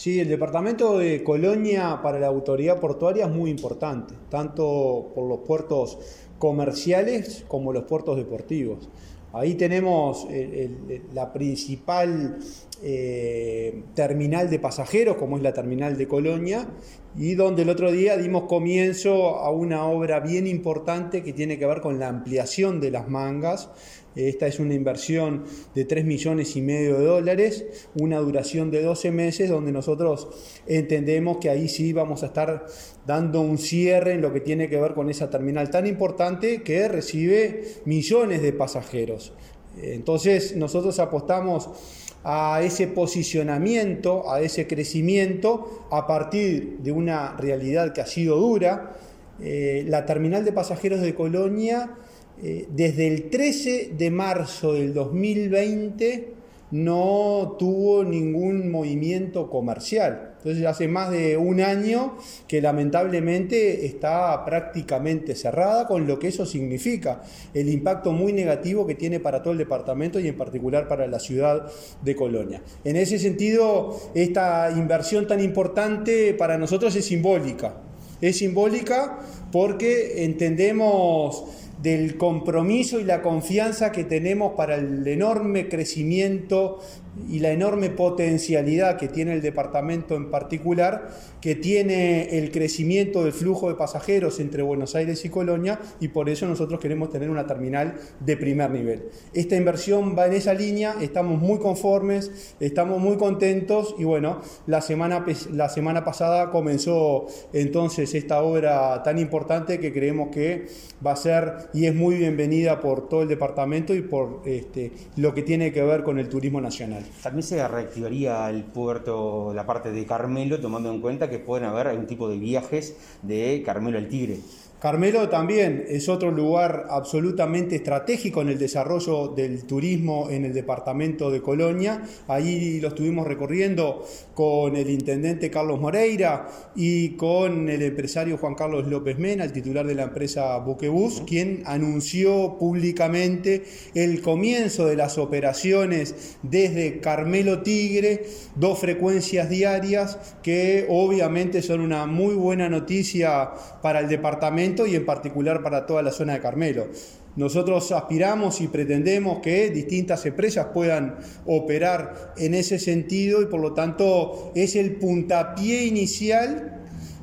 Sí, el departamento de Colonia para la autoridad portuaria es muy importante, tanto por los puertos comerciales como los puertos deportivos. Ahí tenemos la principal eh, terminal de pasajeros, como es la terminal de Colonia, y donde el otro día dimos comienzo a una obra bien importante que tiene que ver con la ampliación de las mangas. Esta es una inversión de 3 millones y medio de dólares, una duración de 12 meses, donde nosotros entendemos que ahí sí vamos a estar dando un cierre en lo que tiene que ver con esa terminal tan importante que recibe millones de pasajeros. Entonces nosotros apostamos a ese posicionamiento, a ese crecimiento a partir de una realidad que ha sido dura. Eh, la terminal de pasajeros de Colonia, eh, desde el 13 de marzo del 2020, no tuvo ningún movimiento comercial. Entonces hace más de un año que lamentablemente está prácticamente cerrada con lo que eso significa, el impacto muy negativo que tiene para todo el departamento y en particular para la ciudad de Colonia. En ese sentido, esta inversión tan importante para nosotros es simbólica. Es simbólica porque entendemos del compromiso y la confianza que tenemos para el enorme crecimiento y la enorme potencialidad que tiene el departamento en particular, que tiene el crecimiento del flujo de pasajeros entre Buenos Aires y Colonia, y por eso nosotros queremos tener una terminal de primer nivel. Esta inversión va en esa línea, estamos muy conformes, estamos muy contentos, y bueno, la semana, la semana pasada comenzó entonces esta obra tan importante que creemos que va a ser y es muy bienvenida por todo el departamento y por este, lo que tiene que ver con el turismo nacional. También se reactivaría el puerto, la parte de Carmelo, tomando en cuenta que pueden haber algún tipo de viajes de Carmelo al Tigre. Carmelo también es otro lugar absolutamente estratégico en el desarrollo del turismo en el departamento de Colonia. Ahí lo estuvimos recorriendo con el intendente Carlos Moreira y con el empresario Juan Carlos López Mena, el titular de la empresa Buquebus, quien anunció públicamente el comienzo de las operaciones desde Carmelo Tigre, dos frecuencias diarias que obviamente son una muy buena noticia para el departamento y en particular para toda la zona de Carmelo. Nosotros aspiramos y pretendemos que distintas empresas puedan operar en ese sentido y por lo tanto es el puntapié inicial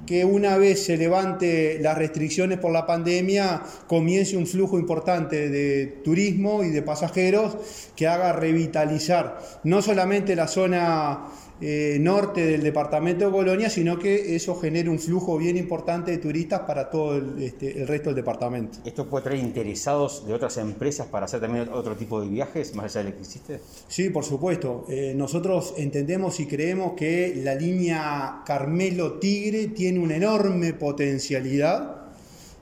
que una vez se levante las restricciones por la pandemia, comience un flujo importante de turismo y de pasajeros que haga revitalizar no solamente la zona eh, norte del departamento de Colonia, sino que eso genere un flujo bien importante de turistas para todo el, este, resto del departamento. ¿Esto puede traer interesados de otras empresas para hacer también otro tipo de viajes, más allá de lo que existe? Sí, por supuesto. Eh, nosotros entendemos y creemos que la línea Carmelo Tigre tiene una enorme potencialidad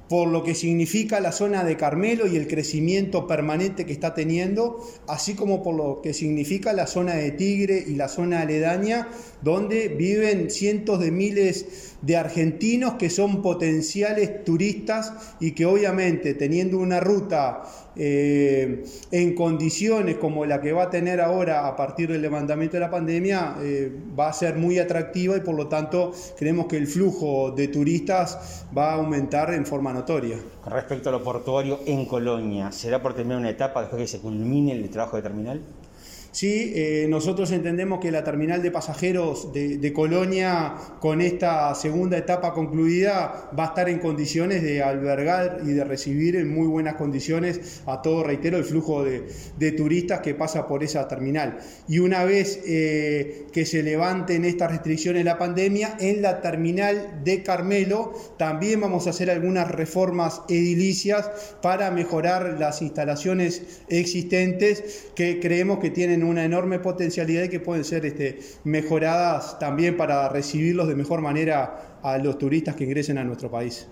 por lo que significa la zona de Carmelo y el crecimiento permanente que está teniendo, así como por lo que significa la zona de Tigre y la zona aledaña, donde viven cientos de miles de argentinos que son potenciales turistas y que obviamente teniendo una ruta eh, en condiciones como la que va a tener ahora a partir del levantamiento de la pandemia, eh, va a ser muy atractiva y por lo tanto creemos que el flujo de turistas va a aumentar en forma notoria. Con respecto a lo portuario en Colonia, ¿será por terminar una etapa después que se culmine el trabajo de terminal? Sí, eh, nosotros entendemos que la terminal de pasajeros de, Colonia, con esta segunda etapa concluida, va a estar en condiciones de albergar y de recibir en muy buenas condiciones a todo, reitero, el flujo de, turistas que pasa por esa terminal. Y una vez eh, que se levanten estas restricciones de la pandemia, en la terminal de Carmelo también vamos a hacer algunas reformas edilicias para mejorar las instalaciones existentes que creemos que tienen una enorme potencialidad y que pueden ser este, mejoradas también para recibirlos de mejor manera a los turistas que ingresen a nuestro país.